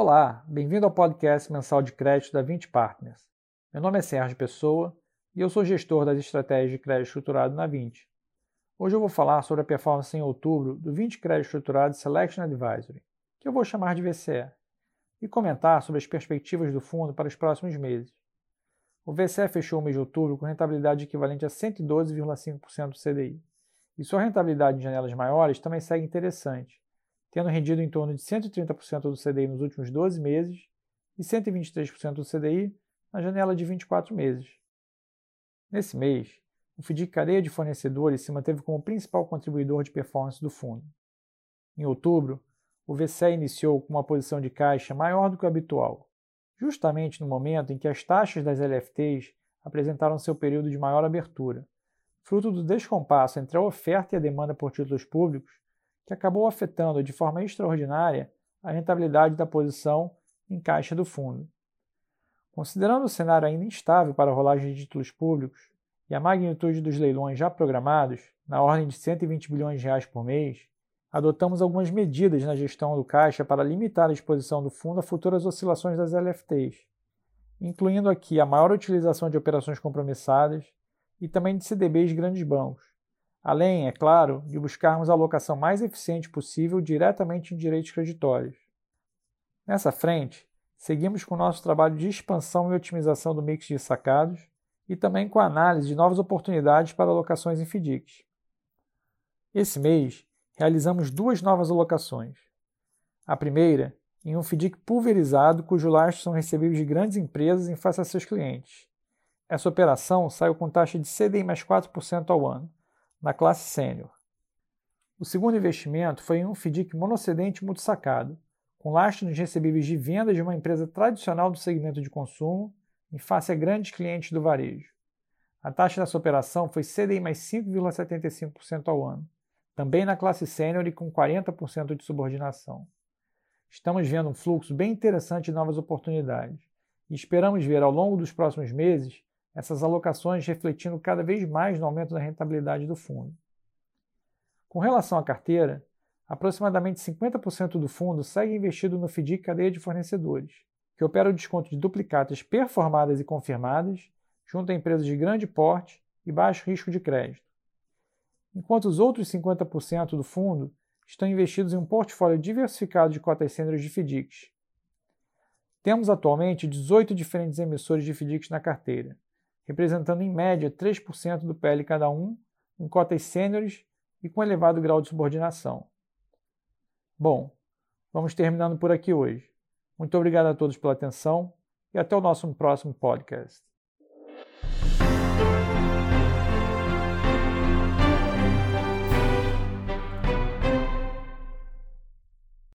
Olá, bem-vindo ao podcast mensal de crédito da 20 Partners. Meu nome é Sérgio Pessoa e eu sou gestor das estratégias de crédito estruturado na 20. Hoje eu vou falar sobre a performance em outubro do 20 Crédito Estruturado Selection Advisory, que eu vou chamar de VCE, e comentar sobre as perspectivas do fundo para os próximos meses. O VCE fechou o mês de outubro com rentabilidade equivalente a 112,5% do CDI, e sua rentabilidade em janelas maiores também segue interessante, tendo rendido em torno de 130% do CDI nos últimos 12 meses e 123% do CDI na janela de 24 meses. Nesse mês, o FDIC cadeia de fornecedores se manteve como principal contribuidor de performance do fundo. Em outubro, o VCE iniciou com uma posição de caixa maior do que o habitual, justamente no momento em que as taxas das LFTs apresentaram seu período de maior abertura, fruto do descompasso entre a oferta e a demanda por títulos públicos que acabou afetando de forma extraordinária a rentabilidade da posição em caixa do fundo. Considerando o cenário ainda instável para a rolagem de títulos públicos e a magnitude dos leilões já programados, na ordem de 120 bilhões de reais por mês, adotamos algumas medidas na gestão do caixa para limitar a exposição do fundo a futuras oscilações das LFTs, incluindo aqui a maior utilização de operações compromissadas e também de CDBs de grandes bancos, além, é claro, de buscarmos a alocação mais eficiente possível diretamente em direitos creditórios. Nessa frente, seguimos com o nosso trabalho de expansão e otimização do mix de sacados e também com a análise de novas oportunidades para alocações em FDICs. Esse mês, realizamos duas novas alocações. A primeira, em um FDIC pulverizado cujo lastro são recebíveis de grandes empresas em face a seus clientes. Essa operação saiu com taxa de CDI mais 4% ao ano na classe sênior. O segundo investimento foi em um FDIC monocedente multissacado, com lastro nos recebíveis de vendas de uma empresa tradicional do segmento de consumo em face a grandes clientes do varejo. A taxa dessa operação foi CDI mais 5,75% ao ano, também na classe sênior e com 40% de subordinação. Estamos vendo um fluxo bem interessante de novas oportunidades e esperamos ver ao longo dos próximos meses essas alocações refletindo cada vez mais no aumento da rentabilidade do fundo. Com relação à carteira, aproximadamente 50% do fundo segue investido no FDIC cadeia de fornecedores, que opera o desconto de duplicatas performadas e confirmadas junto a empresas de grande porte e baixo risco de crédito, enquanto os outros 50% do fundo estão investidos em um portfólio diversificado de cotas sêniores de FDICs. Temos atualmente 18 diferentes emissores de FDICs na carteira, representando em média 3% do PL cada um, em cotas sêniores e com elevado grau de subordinação. Bom, vamos terminando por aqui hoje. Muito obrigado a todos pela atenção e até o nosso próximo podcast.